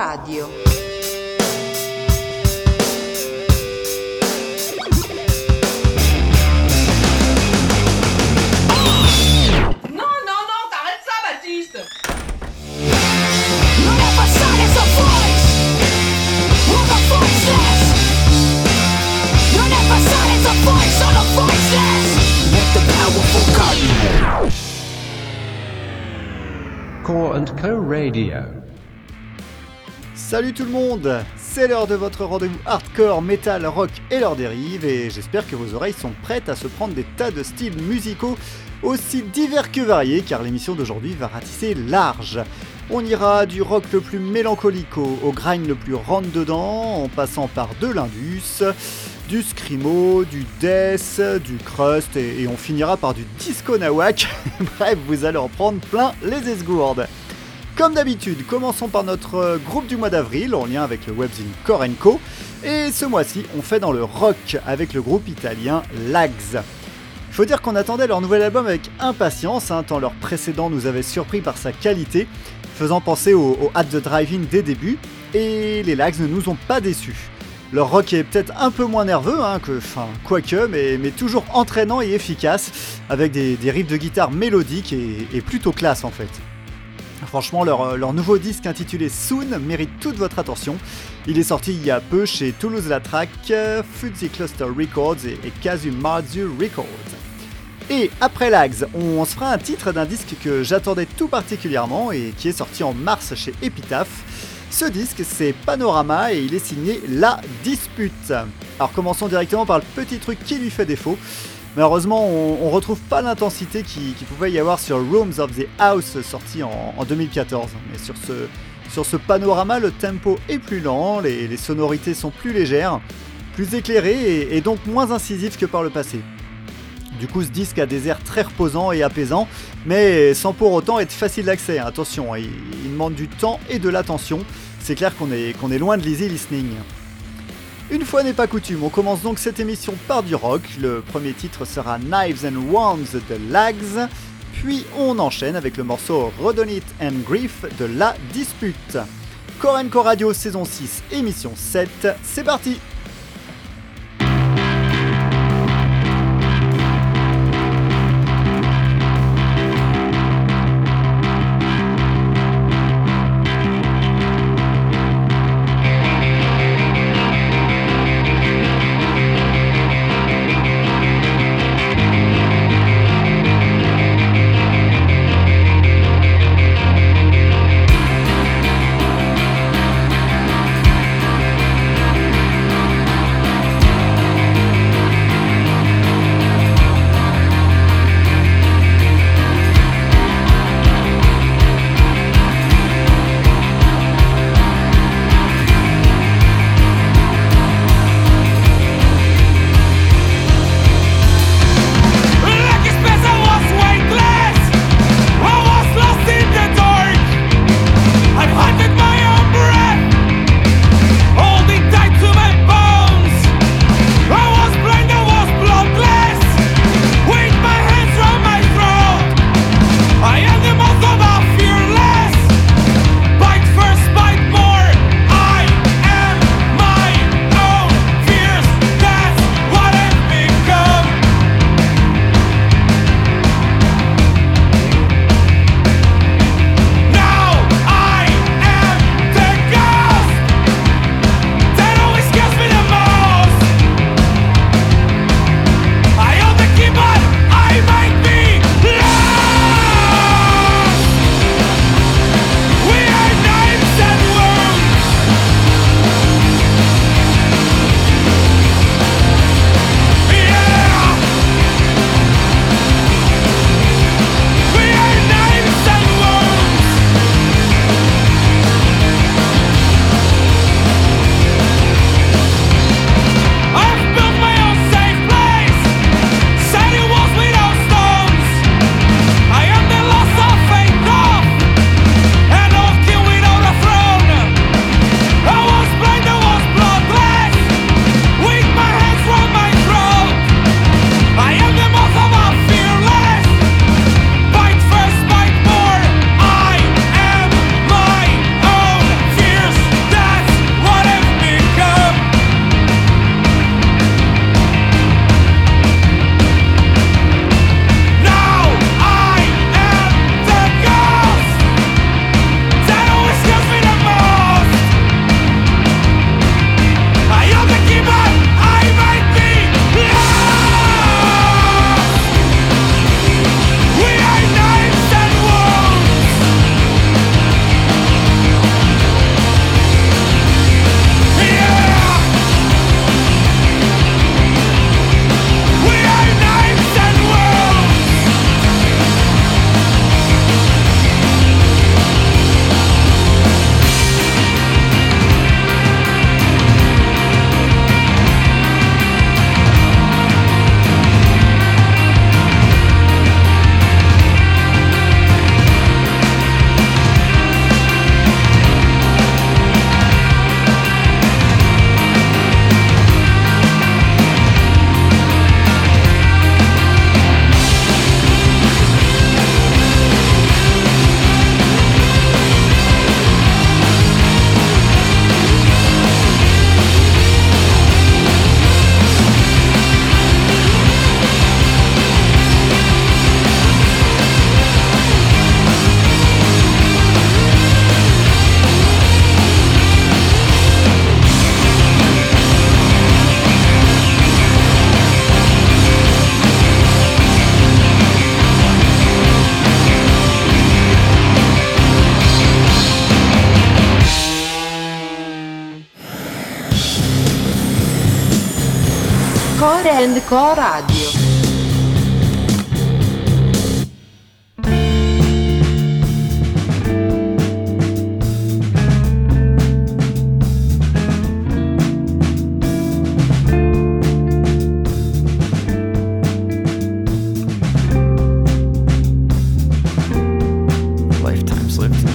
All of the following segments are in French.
and Co Radio. Salut tout le monde C'est l'heure de votre rendez-vous hardcore, metal, rock et leurs dérives et j'espère que vos oreilles sont prêtes à se prendre des tas de styles musicaux aussi divers que variés car l'émission d'aujourd'hui va ratisser large. On ira du rock le plus mélancolique au, grind le plus rentre-dedans en passant par de l'indus, du screamo, du death, du crust et, et on finira par du disco nawak. Bref, vous allez en prendre plein les esgourdes. Comme d'habitude, commençons par notre euh, groupe du mois d'avril en lien avec le webzine Korenko. Et ce mois-ci, on fait dans le rock avec le groupe italien Lags. Faut dire qu'on attendait leur nouvel album avec impatience, hein, tant leur précédent nous avait surpris par sa qualité, faisant penser au, au At the Drive-In des débuts, et les Lags ne nous ont pas déçus. Leur rock est peut-être un peu moins nerveux, hein, que, quoique, mais, toujours entraînant et efficace, avec des, riffs de guitare mélodiques et plutôt classe en fait. Franchement, leur, euh, leur nouveau disque intitulé Soon mérite toute votre attention. Il est sorti il y a peu chez Toulouse La Track, Fuzzy Cluster Records et, et Kazumazu Records. Et après Lags, on se fera un titre d'un disque que j'attendais tout particulièrement et qui est sorti en mars chez Epitaph. Ce disque, c'est Panorama et il est signé La Dispute. Alors commençons directement par le petit truc qui lui fait défaut. Malheureusement, on, on retrouve pas l'intensité qui, qui pouvait y avoir sur Rooms of the House sorti en, en 2014. Mais sur ce, sur ce panorama, le tempo est plus lent, les, sonorités sont plus légères, plus éclairées et, donc moins incisives que par le passé. Du coup, ce disque a des airs très reposants et apaisants, mais sans pour autant être facile d'accès. Attention, il, demande du temps et de l'attention. C'est clair qu'on est, qu'on est loin de l'easy listening. Une fois n'est pas coutume, on commence donc cette émission par du rock. Le premier titre sera Knives and Wands de Lags, puis on enchaîne avec le morceau Rodon It and Grief de La Dispute. Korenko Radio saison 6, émission 7, c'est parti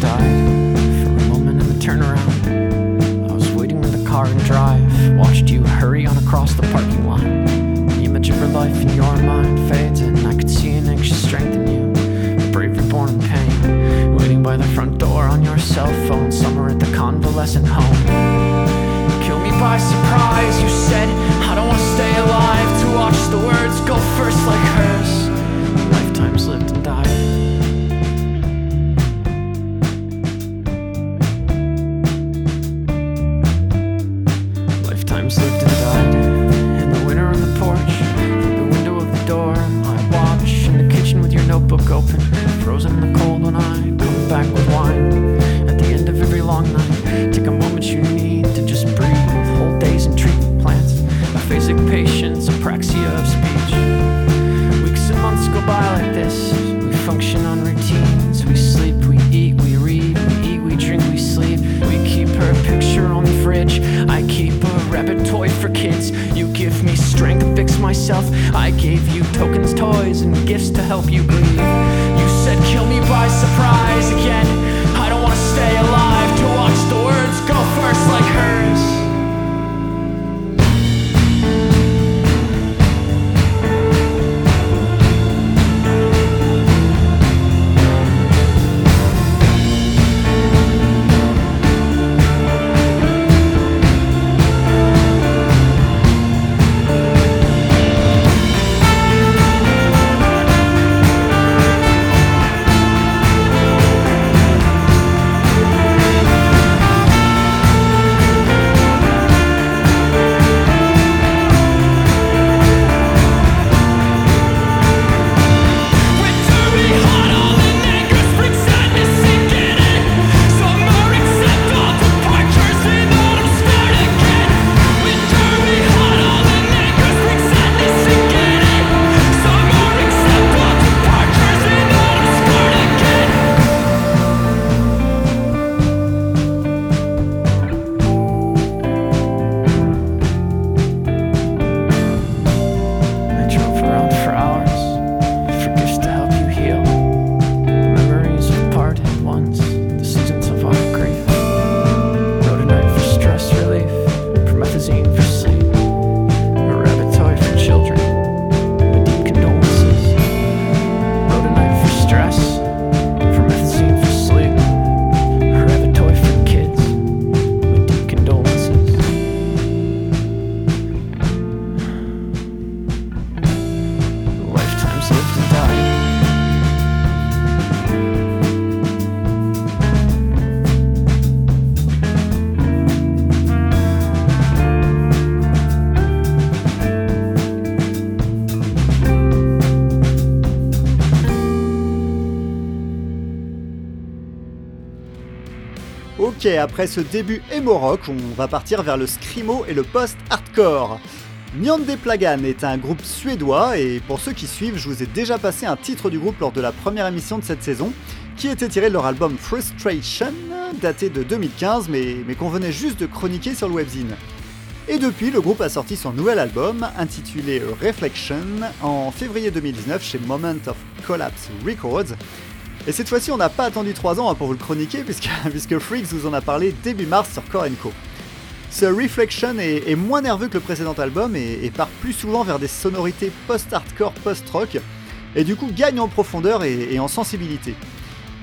died for a moment in the turnaround. I was waiting in the car and drive, watched you hurry on across the parking lot. The image of her life in your mind fades, and I could see an anxious strength in you, a bravery born in pain. Waiting by the front door on your cell phone, somewhere at the convalescent home. Kill me by surprise, you said. I don't wanna stay alive to watch the words go first like hers. Après ce début emo rock, on va partir vers le screamo et le post-hardcore. Nyande Plagan est un groupe suédois et pour ceux qui suivent, je vous ai déjà passé un titre du groupe lors de la première émission de cette saison, qui était tiré de leur album Frustration, daté de 2015 mais, mais qu'on venait juste de chroniquer sur le webzine. Et depuis, le groupe a sorti son nouvel album, intitulé Reflection, en février 2019 chez Moment of Collapse Records. Et cette fois-ci, on n'a pas attendu 3 ans hein, pour vous le chroniquer, puisque, puisque Freaks vous en a parlé début mars sur Core Co. Ce Reflection est, moins nerveux que le précédent album et, part plus souvent vers des sonorités post-hardcore, post-rock, et du coup gagne en profondeur et, en sensibilité.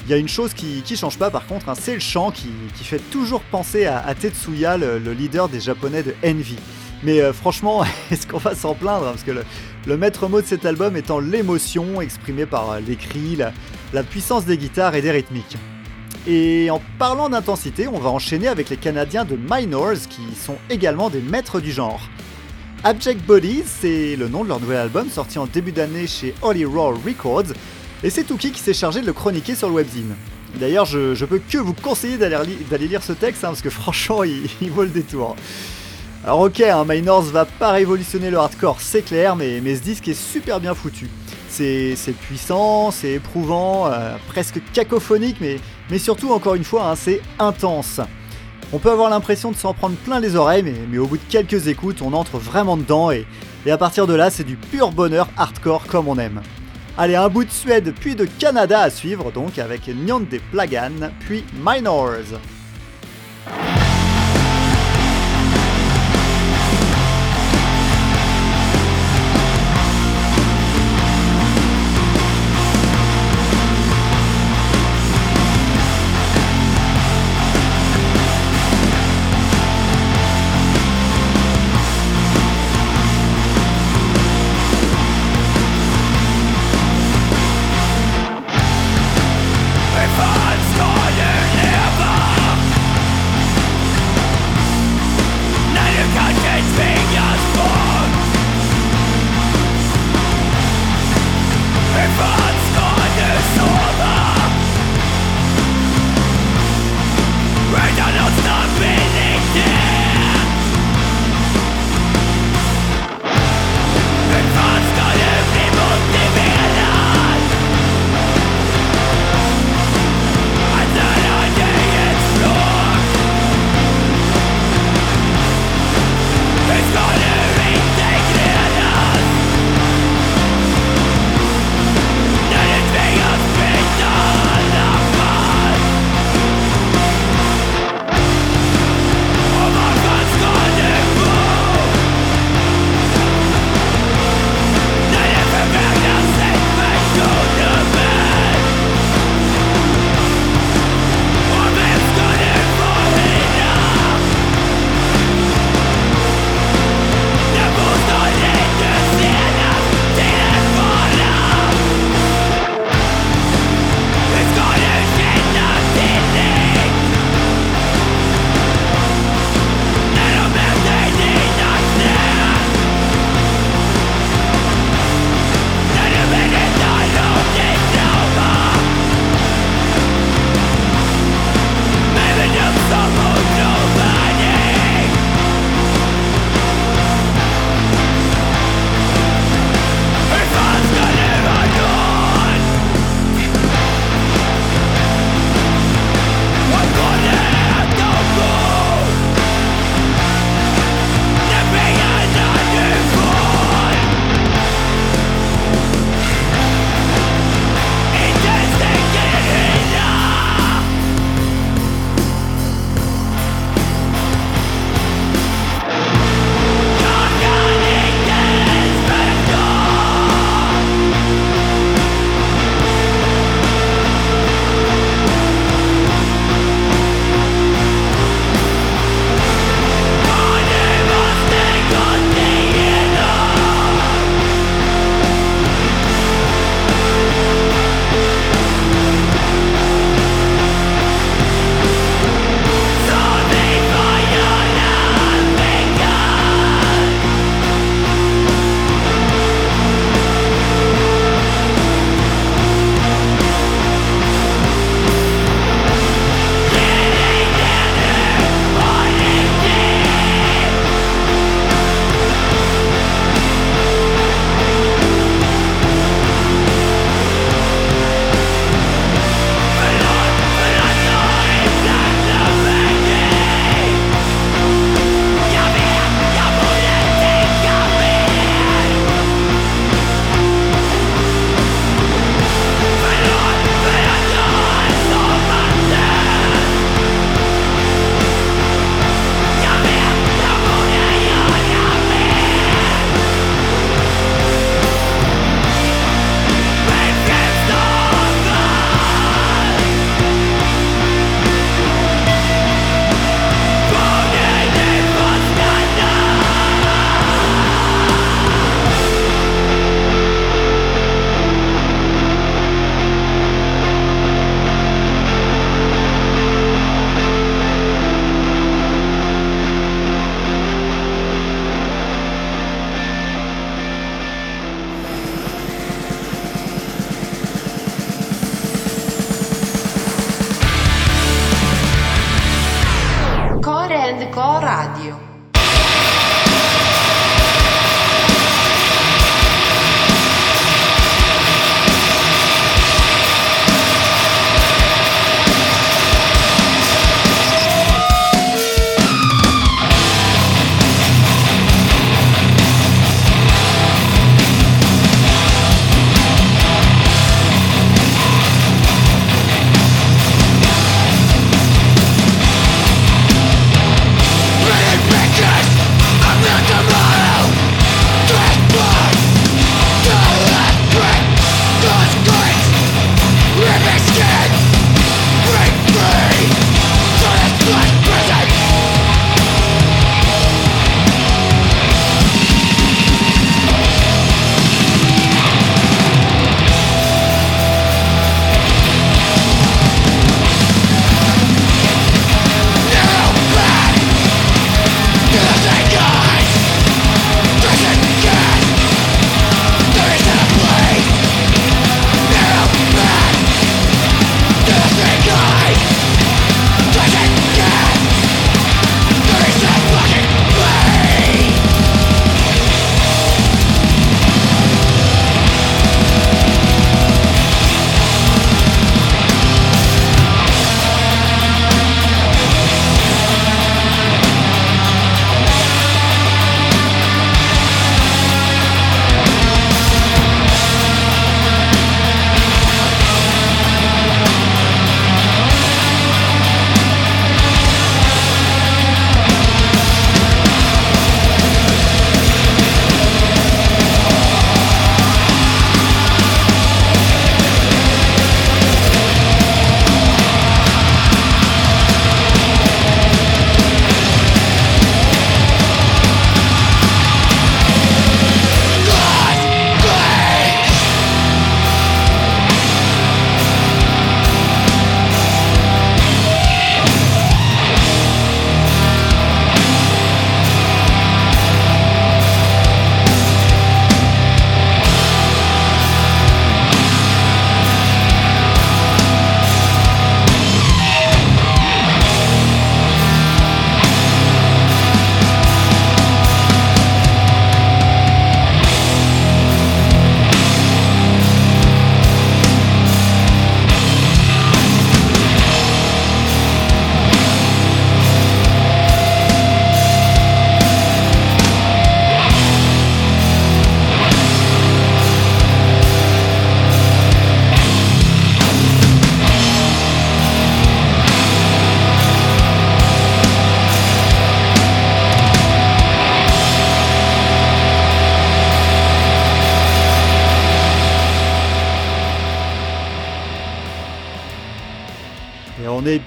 Il y a une chose qui, qui change pas par contre, hein, c'est le chant qui, fait toujours penser à, Tetsuya, le, le leader des japonais de Envy. Mais euh, franchement, est-ce qu'on va s'en plaindre hein, Parce que le, le maître mot de cet album étant l'émotion exprimée par euh, les cris, la, la puissance des guitares et des rythmiques. Et en parlant d'intensité, on va enchaîner avec les Canadiens de Minors qui sont également des maîtres du genre. Abject Bodies, c'est le nom de leur nouvel album sorti en début d'année chez Holy Roar Records, et c'est Tuki qui s'est chargé de le chroniquer sur le webzine. D'ailleurs, je, peux que vous conseiller d'aller li- d'aller lire ce texte, hein, parce que franchement, il, il vaut le détour. Alors ok, hein, Minors va pas révolutionner le hardcore, c'est clair, mais ce disque est super bien foutu. C'est puissant, c'est éprouvant, euh, presque cacophonique, mais, surtout, encore une fois, hein, c'est intense. On peut avoir l'impression de s'en prendre plein les oreilles, mais, au bout de quelques écoutes, on entre vraiment dedans, et, à partir de là, c'est du pur bonheur hardcore comme on aime. Allez, un bout de Suède, puis de Canada à suivre, donc avec Nyande Plagan, puis Minors.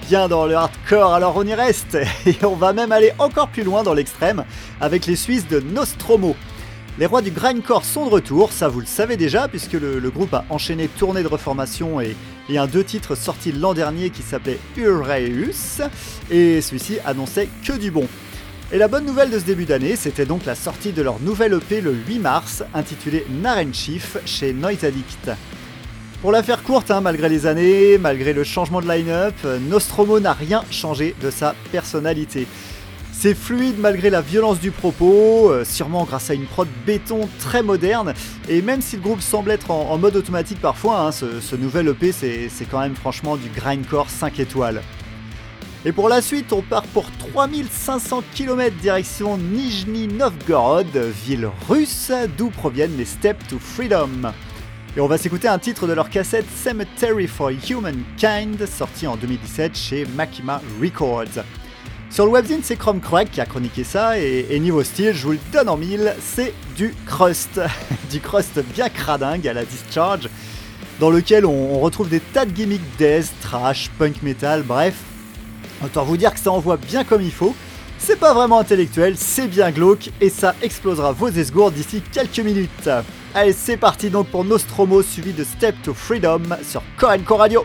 Bien dans le hardcore, alors on y reste. Et on va même aller encore plus loin dans l'extrême avec les Suisses de Nostromo. Les rois du grindcore sont de retour, ça vous le savez déjà, puisque le, groupe a enchaîné tournée de reformation et, et un deux titres sortis l'an dernier qui s'appelait Ureus, et celui-ci annonçait que du bon. Et la bonne nouvelle de ce début d'année, c'était donc la sortie de leur nouvelle EP le 8 mars, intitulée Naren Chief chez Noise Addict. Pour la faire courte, hein, malgré les années, malgré le changement de line-up, Nostromo n'a rien changé de sa personnalité. C'est fluide malgré la violence du propos, euh, sûrement grâce à une prod béton très moderne, et même si le groupe semble être en, mode automatique parfois, hein, ce, nouvel EP c'est c'est quand même franchement du grindcore 5 étoiles. Et pour la suite, on part pour 3500 km direction Nijni Novgorod, ville russe d'où proviennent les Steps to Freedom. Et on va s'écouter un titre de leur cassette Cemetery for Humankind, sorti en 2017 chez Makima Records. Sur le webzine, c'est Chrome Crack qui a chroniqué ça, et, niveau style, je vous le donne en mille, c'est du crust. du crust bien cradingue à la Discharge, dans lequel on, on retrouve des tas de gimmicks death, trash, punk metal, bref. Autant vous dire que ça envoie bien comme il faut. C'est pas vraiment intellectuel, c'est bien glauque, et ça explosera vos esgourdes d'ici quelques minutes. Allez, c'est parti donc pour Nostromo, suivi de Step to Freedom sur Korenko Radio.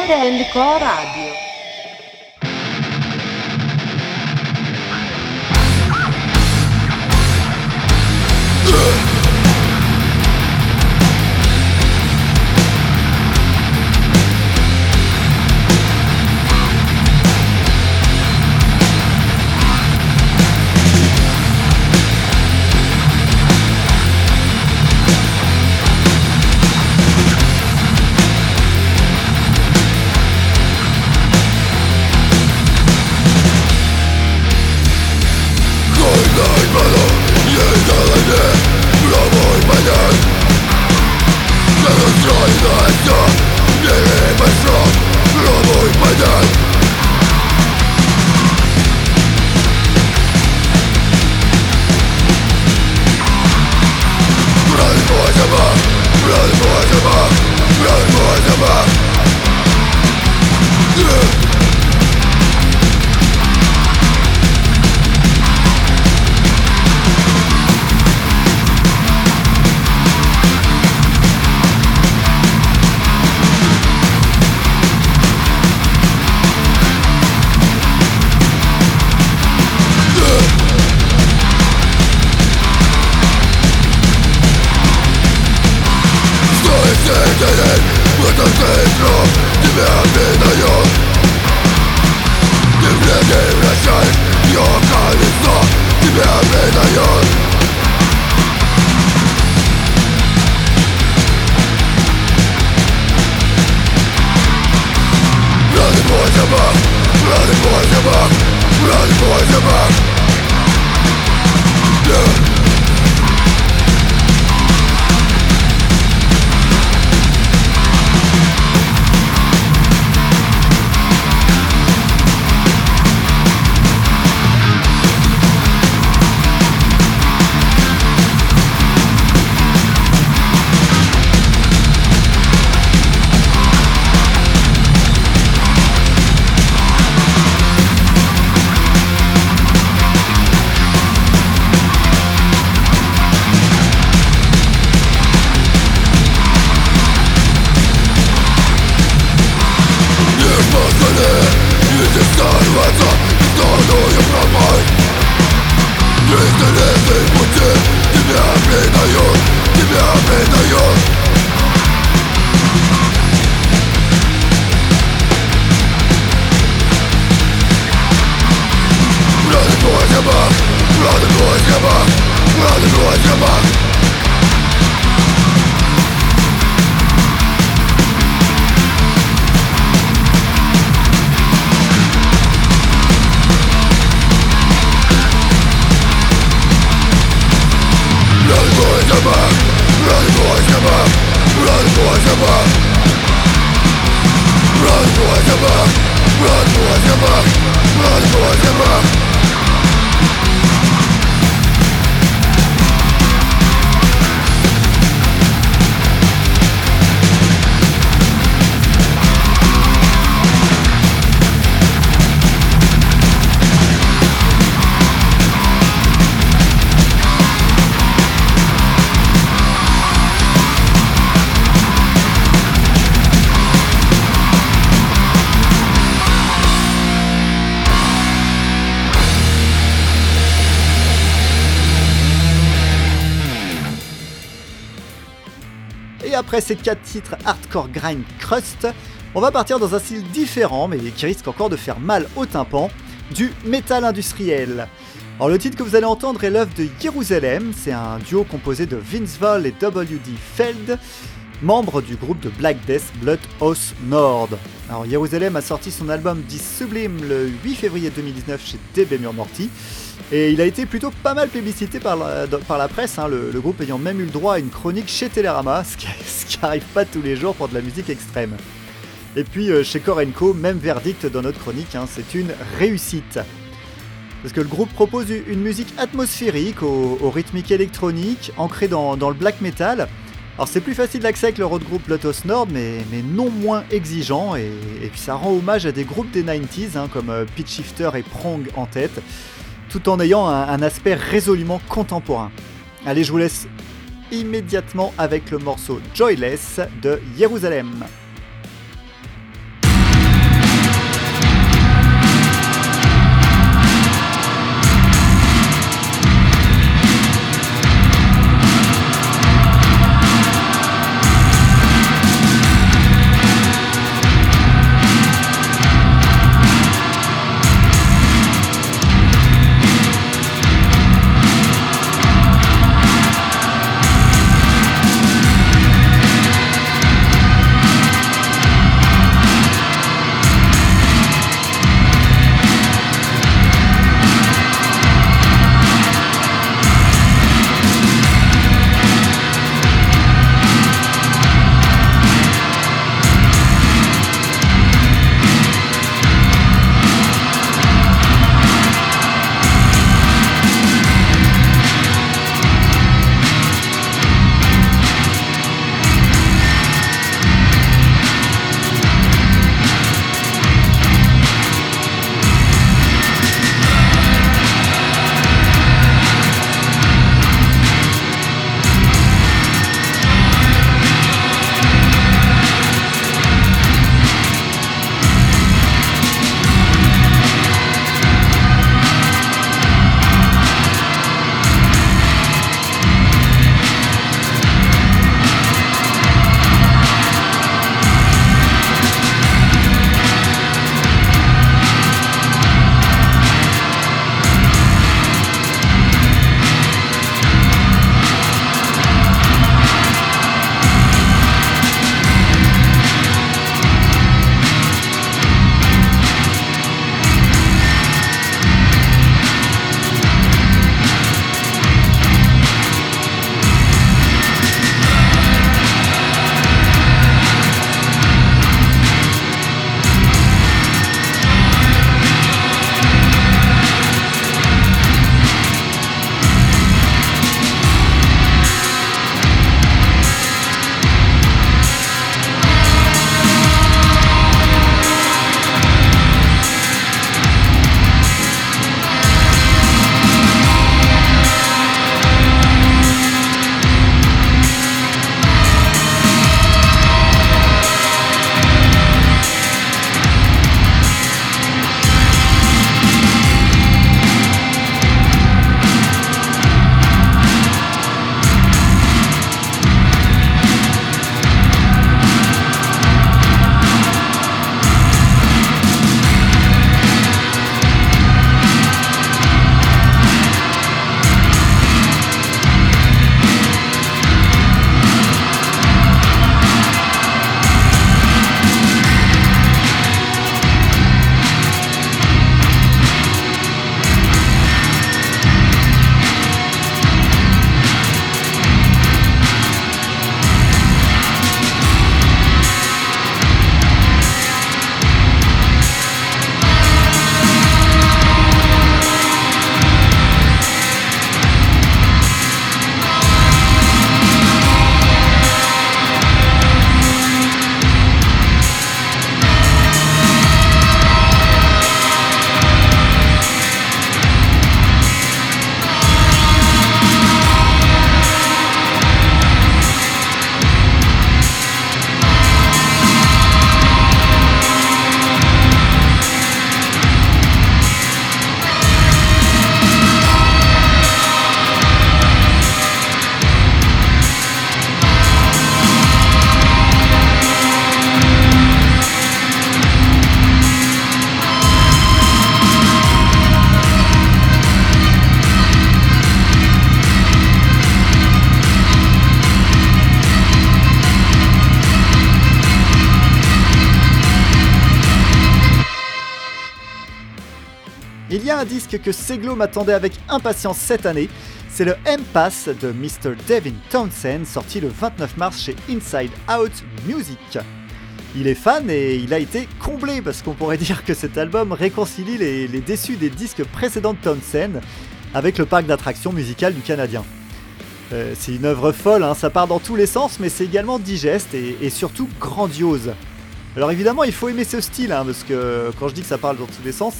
Core and Bloody boys, you're back! Bloody boys, you're! Yeah! Après ces quatre titres hardcore grind crust, on va partir dans un style différent mais qui risque encore de faire mal au tympan, du métal industriel. Alors le titre que vous allez entendre est l'œuvre de Jérusalem, c'est un duo composé de Vince Vaughn et W.D. Feld, membres du groupe de Black Death Blood Oath Nord. Alors Jérusalem a sorti son album This Sublime le 8 février 2019 chez DB Morty. Et il a été plutôt pas mal publicité par la, presse, hein, le, groupe ayant même eu le droit à une chronique chez Télérama, ce qui, ce qui arrive pas tous les jours pour de la musique extrême. Et puis euh, chez Korenko, même verdict dans notre chronique, hein, c'est une réussite. Parce que le groupe propose une musique atmosphérique, au, rythmique électronique, ancrée dans, le black metal. Alors c'est plus facile d'accès avec le road group Lotus Nord, mais, non moins exigeant, et, et, puis ça rend hommage à des groupes des 90s, hein, comme euh, Pitch Shifter et Prong en tête, tout en ayant un, aspect résolument contemporain. Allez, je vous laisse immédiatement avec le morceau Joyless de Jérusalem. Que Seglo m'attendait avec impatience cette année, c'est le M-Pass de Mr. Devin Townsend, sorti le 29 mars chez Inside Out Music. Il est fan et il a été comblé parce qu'on pourrait dire que cet album réconcilie les, déçus des disques précédents de Townsend avec le parc d'attractions musicales du Canadien. Euh, c'est une œuvre folle, hein, ça part dans tous les sens, mais c'est également digeste et surtout grandiose. Alors évidemment, il faut aimer ce style, hein, parce que quand je dis que ça parle dans tous les sens,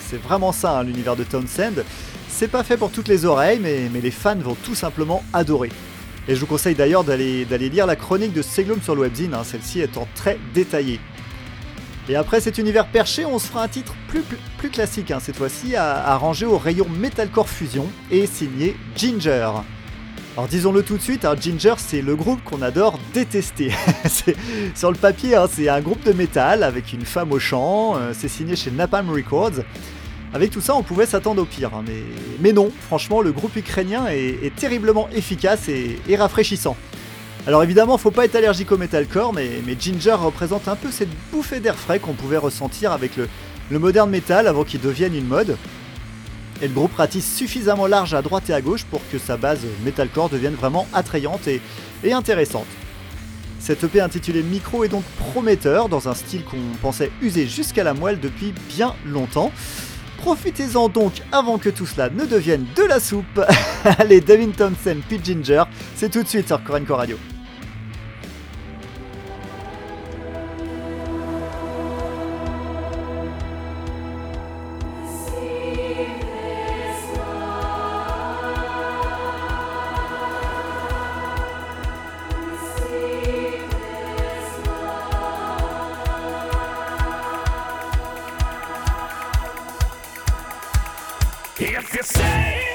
c'est vraiment ça, hein, l'univers de Townsend. C'est pas fait pour toutes les oreilles, mais, les fans vont tout simplement adorer. Et je vous conseille d'ailleurs d'aller lire la chronique de Seglum sur le webzine, hein, celle-ci étant très détaillée. Et après cet univers perché, on se fera un titre plus, classique cette fois-ci, à, à ranger au rayon Metalcore Fusion et signé Ginger. Alors disons-le tout de suite, hein, Ginger c'est le groupe qu'on adore détester. Sur le papier, hein, c'est un groupe de métal avec une femme au chant, euh, c'est signé chez Napalm Records. Avec tout ça, on pouvait s'attendre au pire, hein, mais, non, franchement, le groupe ukrainien est, terriblement efficace et, rafraîchissant. Alors évidemment, faut pas être allergique au metalcore, mais, mais Ginger représente un peu cette bouffée d'air frais qu'on pouvait ressentir avec le, le moderne metal avant qu'il devienne une mode. Et le groupe ratisse suffisamment large à droite et à gauche pour que sa base metalcore devienne vraiment attrayante et, intéressante. Cette EP intitulée Micro est donc prometteur dans un style qu'on pensait usé jusqu'à la moelle depuis bien longtemps. Profitez-en donc avant que tout cela ne devienne de la soupe. Allez, Devin Thompson, Pete Ginger, c'est tout de suite sur Corenco Radio. If you say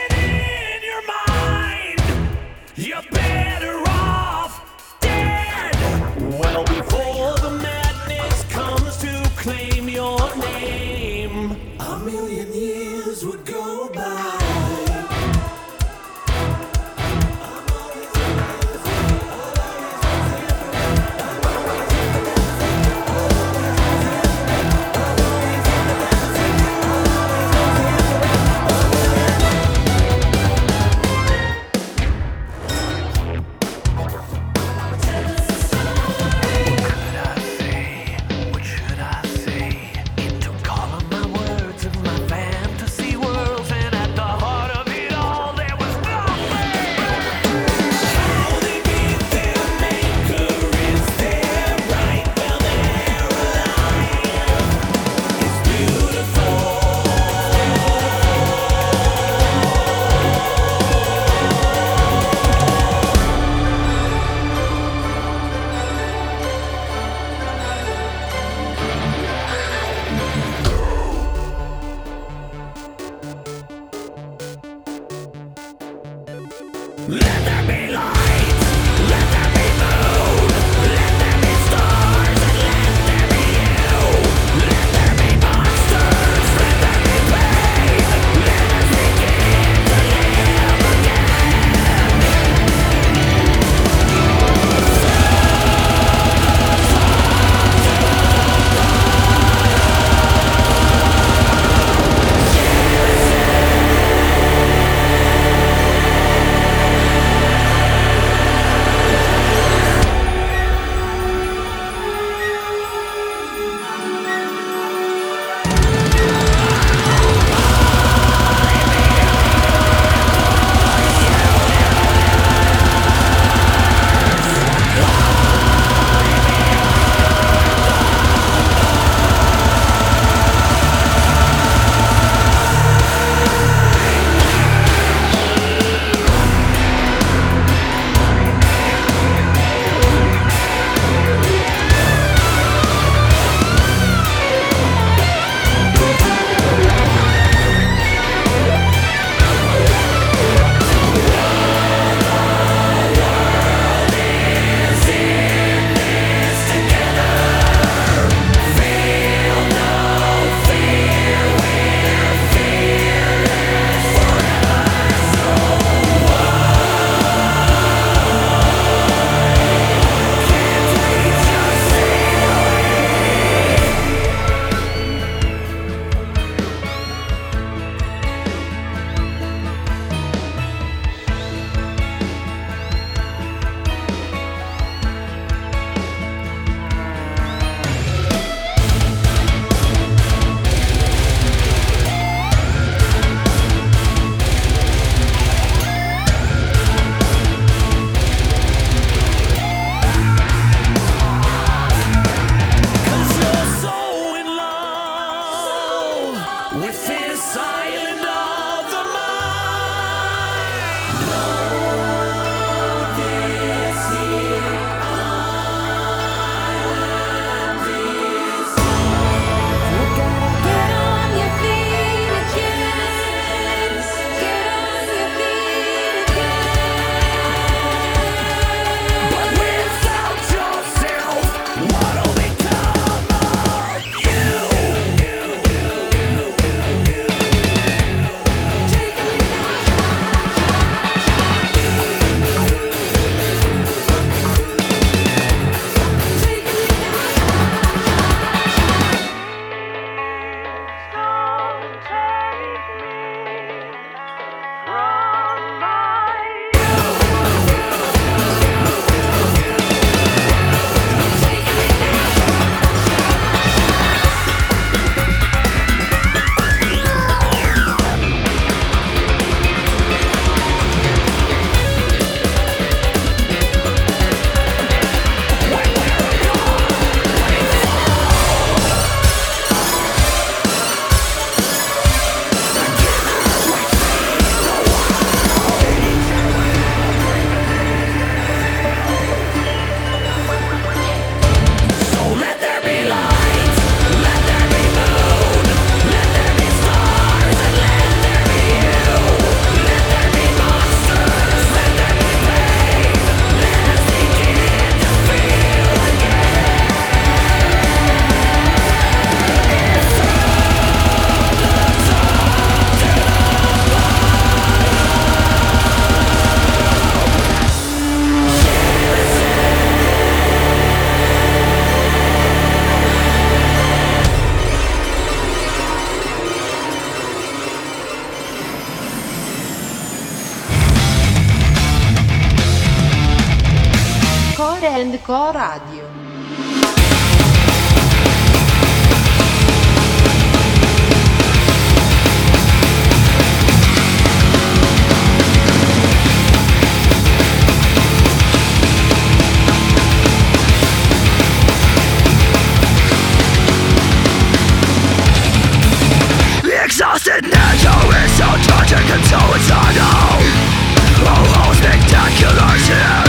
Co Radio. Exhausted nature is so tragic and so eternal Oh, how spectacular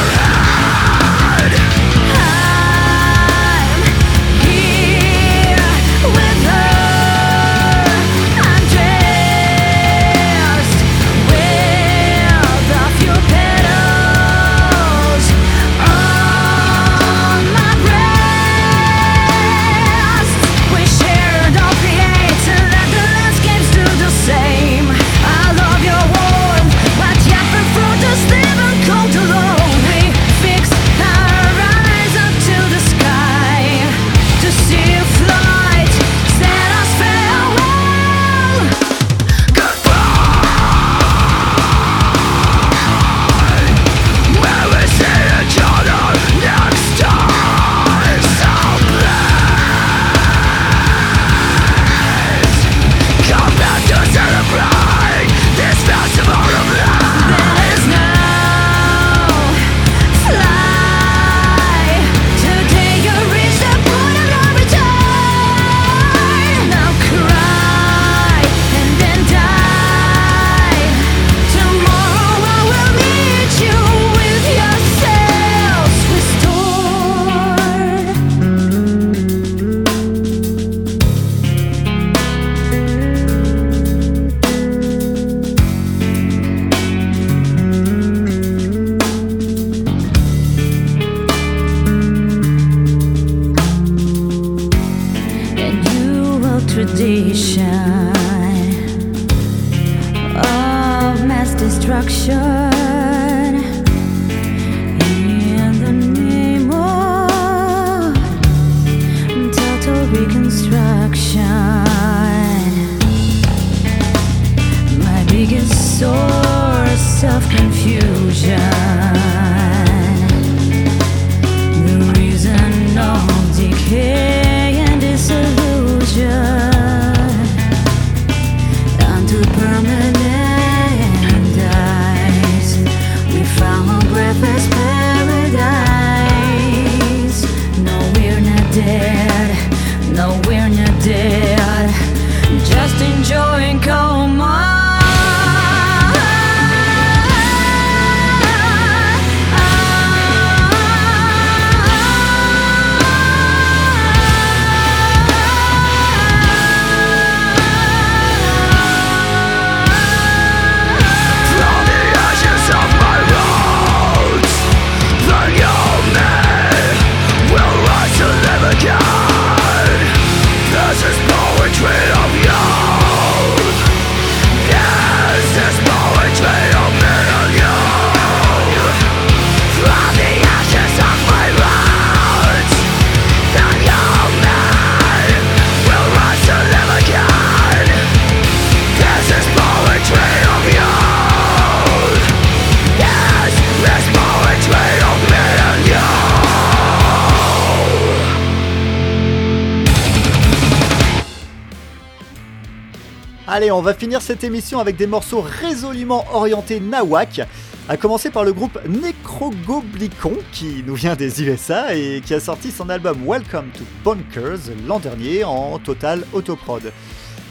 Allez, on va finir cette émission avec des morceaux résolument orientés nawak, à commencer par le groupe Necrogoblicon qui nous vient des USA et qui a sorti son album Welcome to Bonkers l'an dernier en total autoprod.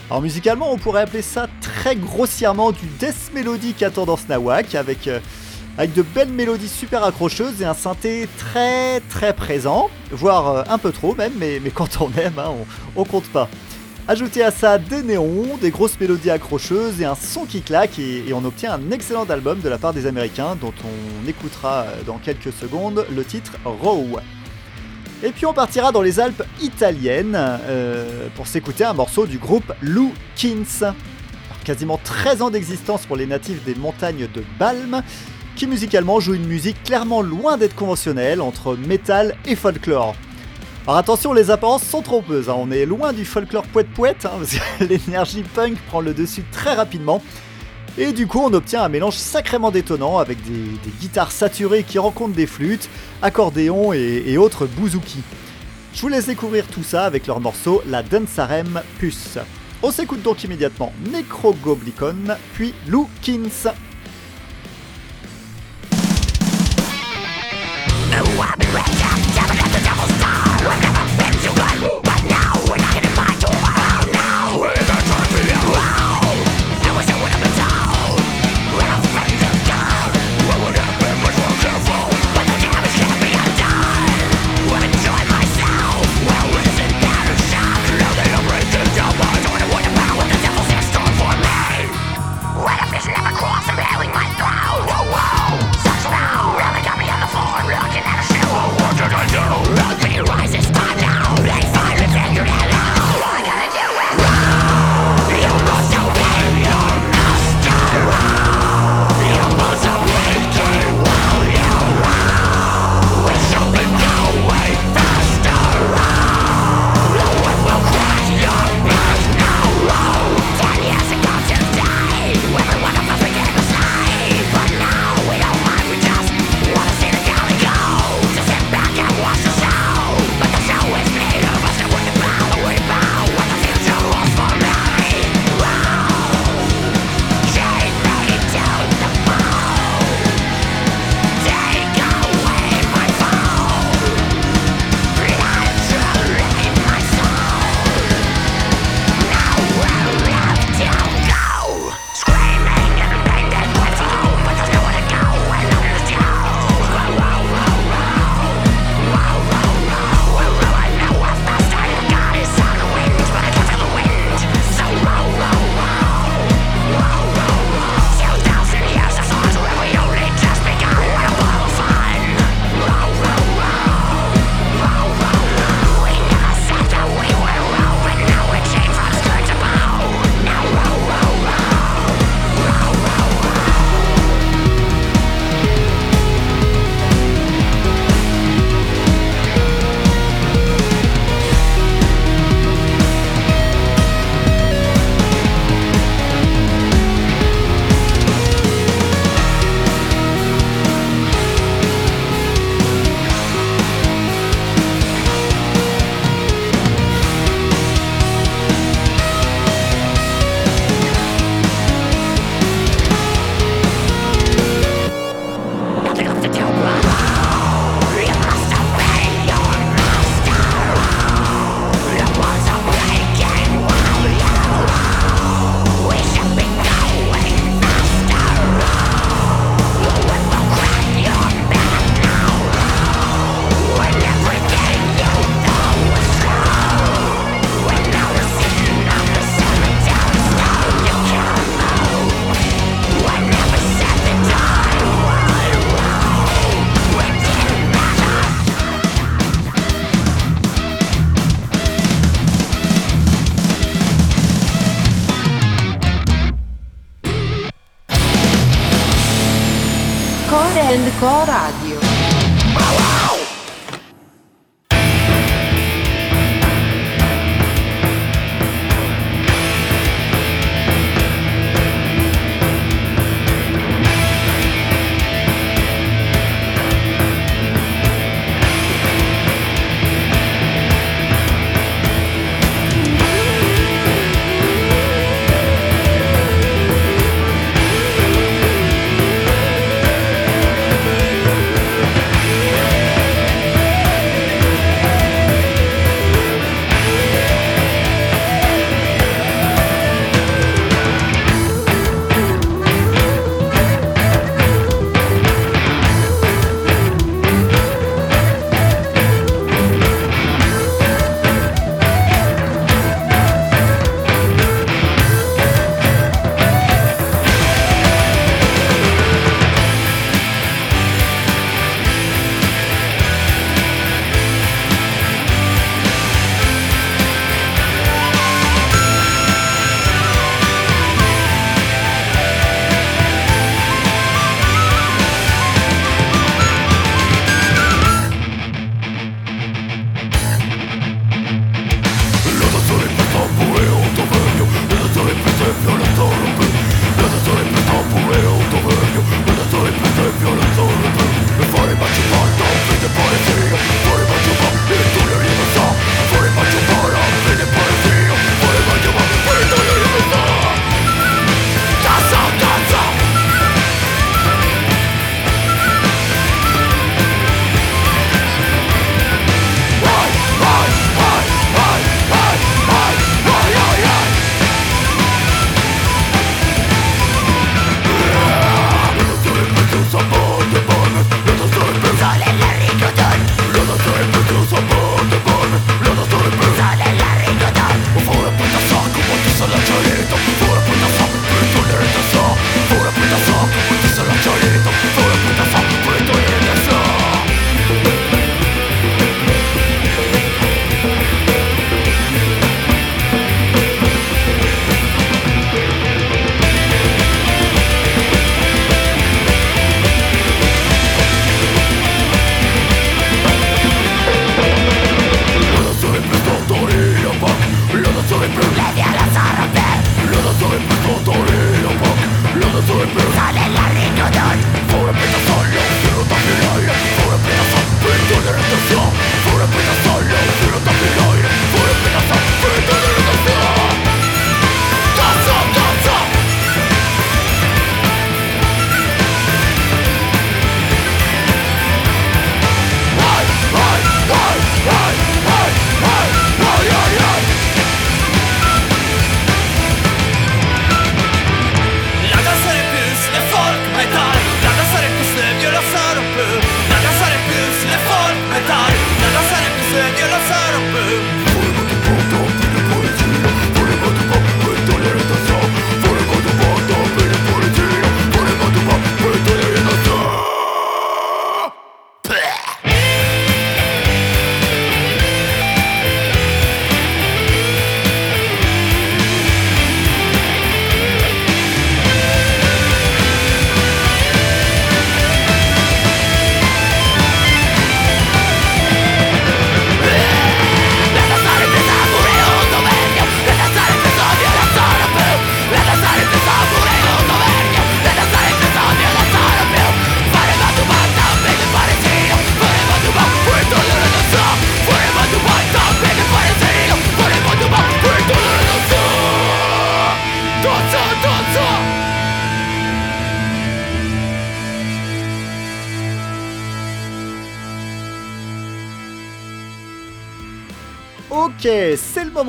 Alors musicalement, on pourrait appeler ça très grossièrement du death mélodique à tendance nawak avec, euh, avec de belles mélodies super accrocheuses et un synthé très très présent, voire euh, un peu trop même, mais, quand on aime, hein, on compte pas. Ajoutez à ça des néons, des grosses mélodies accrocheuses et un son qui claque et, on obtient un excellent album de la part des Américains dont on écoutera euh, dans quelques secondes le titre Row. Et puis on partira dans les Alpes italiennes euh, pour s'écouter un morceau du groupe Lou Kins. Quasiment 13 ans d'existence pour les natifs des montagnes de Balme, qui musicalement joue une musique clairement loin d'être conventionnelle entre métal et folklore. Alors attention, les apparences sont trompeuses, hein. on est loin du folklore poète-poète, hein, parce que l'énergie punk prend le dessus très rapidement. Et du coup, on obtient un mélange sacrément détonnant avec des, guitares saturées qui rencontrent des flûtes, accordéons et, autres bouzouki. Je vous laisse découvrir tout ça avec leur morceau La Dansarem Puce. On s'écoute donc immédiatement Necrogoblicon, puis Lookins. Core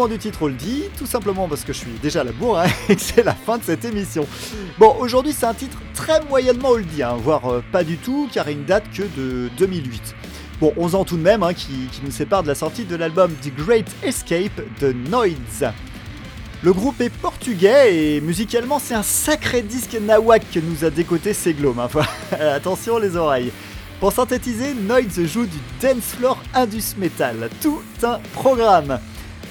du titre, on tout simplement parce que je suis déjà à la bourre hein, et que c'est la fin de cette émission. Bon, aujourd'hui c'est un titre très moyennement oldie, hein, voire euh, pas du tout, car il ne date que de 2008. Bon, 11 ans tout de même, hein, qui, nous séparent de la sortie de l'album The Great Escape de Noids. Le groupe est portugais et musicalement c'est un sacré disque nawak que nous a décoté Seglom. Hein. Attention les oreilles. Pour synthétiser, Noids joue du dance floor indus metal, tout un programme.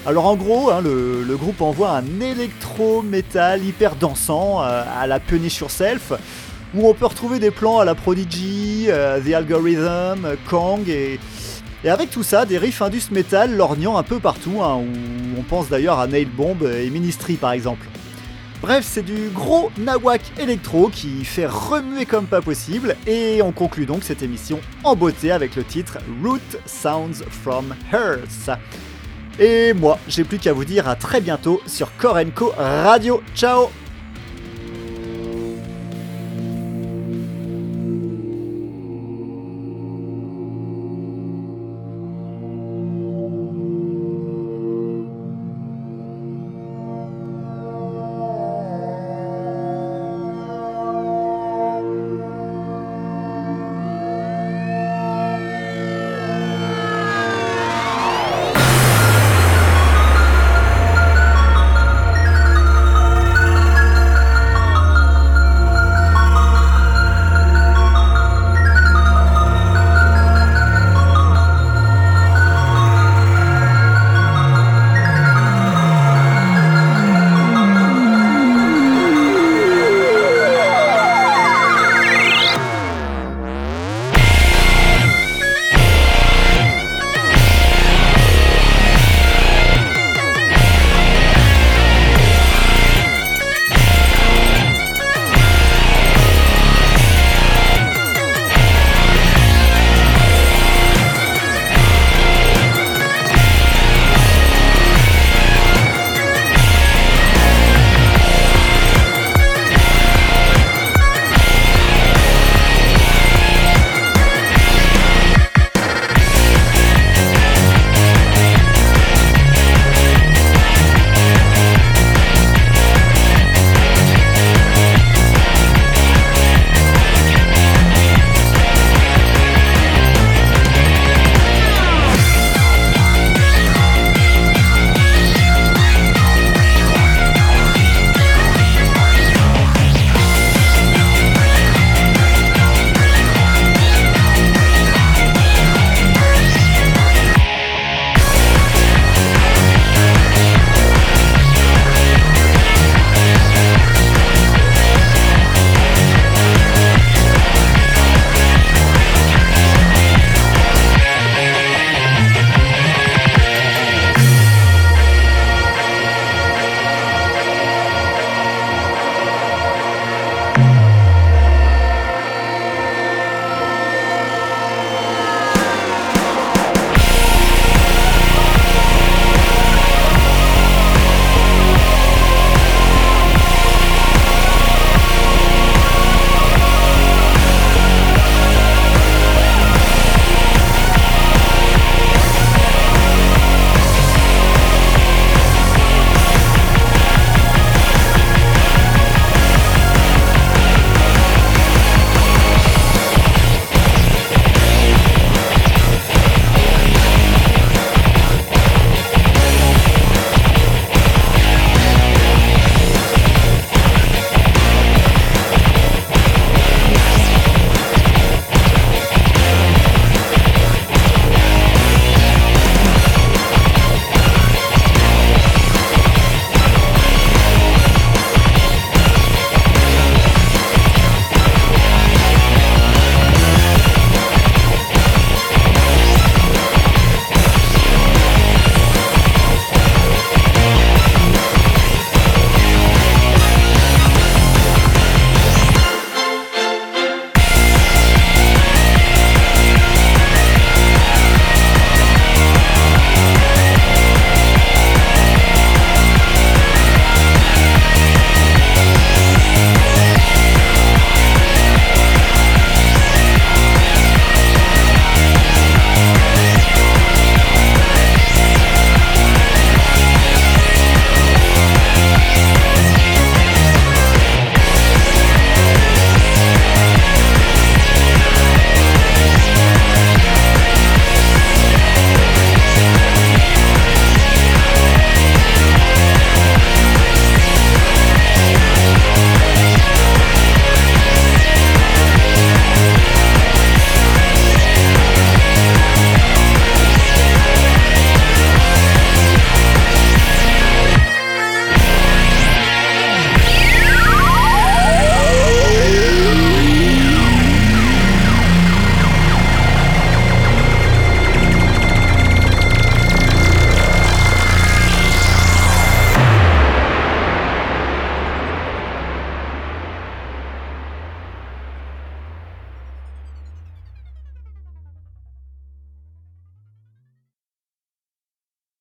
Alors en gros, hein, le, groupe envoie un électro-metal hyper dansant euh, à la Punish Yourself, où on peut retrouver des plans à la Prodigy, euh, The Algorithm, Kang, et, et avec tout ça, des riffs indus metal lorgnant un peu partout, hein, où on pense d'ailleurs à Nail Bomb et Ministry par exemple. Bref, c'est du gros nawak électro qui fait remuer comme pas possible, et on conclut donc cette émission en beauté avec le titre Root Sounds from Earth. Et moi, j'ai plus qu'à vous dire à très bientôt sur Korenko Radio. Ciao